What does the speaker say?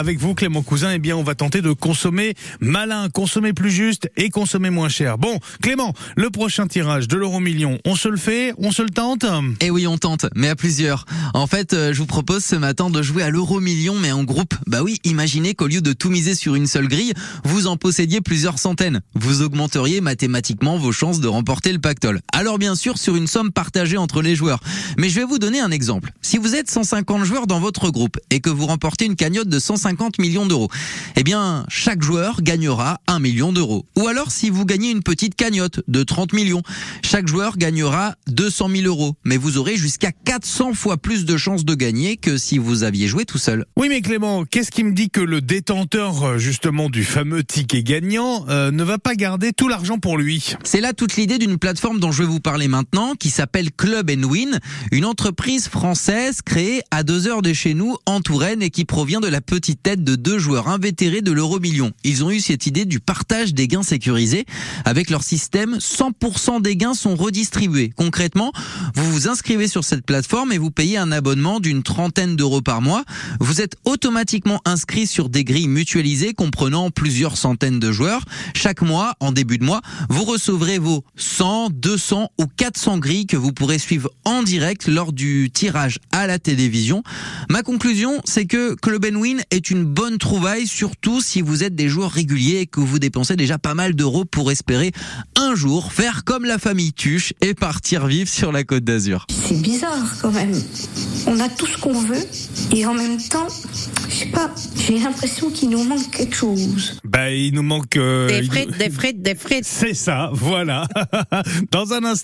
Avec vous, Clément Cousin, eh bien, on va tenter de consommer malin, consommer plus juste et consommer moins cher. Bon, Clément, le prochain tirage de l'euro million, on se le fait, on se le tente Eh oui, on tente, mais à plusieurs. En fait, euh, je vous propose ce matin de jouer à l'euro million, mais en groupe. Bah oui, imaginez qu'au lieu de tout miser sur une seule grille, vous en possédiez plusieurs centaines. Vous augmenteriez mathématiquement vos chances de remporter le pactole. Alors bien sûr, sur une somme partagée entre les joueurs. Mais je vais vous donner un exemple. Si vous êtes 150 joueurs dans votre groupe et que vous remportez une cagnotte de 150 50 millions d'euros. Eh bien, chaque joueur gagnera 1 million d'euros. Ou alors, si vous gagnez une petite cagnotte de 30 millions, chaque joueur gagnera 200 000 euros. Mais vous aurez jusqu'à 400 fois plus de chances de gagner que si vous aviez joué tout seul. Oui, mais Clément, qu'est-ce qui me dit que le détenteur, euh, justement, du fameux ticket gagnant, euh, ne va pas garder tout l'argent pour lui? C'est là toute l'idée d'une plateforme dont je vais vous parler maintenant, qui s'appelle Club Win, une entreprise française créée à deux heures de chez nous, en Touraine, et qui provient de la petite tête de deux joueurs invétérés de l'euro million. Ils ont eu cette idée du partage des gains sécurisés. Avec leur système, 100% des gains sont redistribués. Concrètement, vous vous inscrivez sur cette plateforme et vous payez un abonnement d'une trentaine d'euros par mois. Vous êtes automatiquement inscrit sur des grilles mutualisées comprenant plusieurs centaines de joueurs. Chaque mois, en début de mois, vous recevrez vos 100, 200 ou 400 grilles que vous pourrez suivre en direct lors du tirage à la télévision. Ma conclusion, c'est que Club Win est une bonne trouvaille, surtout si vous êtes des joueurs réguliers et que vous dépensez déjà pas mal d'euros pour espérer un jour faire comme la famille Tuche et partir vivre sur la côte d'Azur. C'est bizarre quand même. On a tout ce qu'on veut et en même temps, je sais pas, j'ai l'impression qu'il nous manque quelque chose. Bah, il nous manque... Euh, des frites, des frites, des frites. C'est ça, voilà. Dans un instant.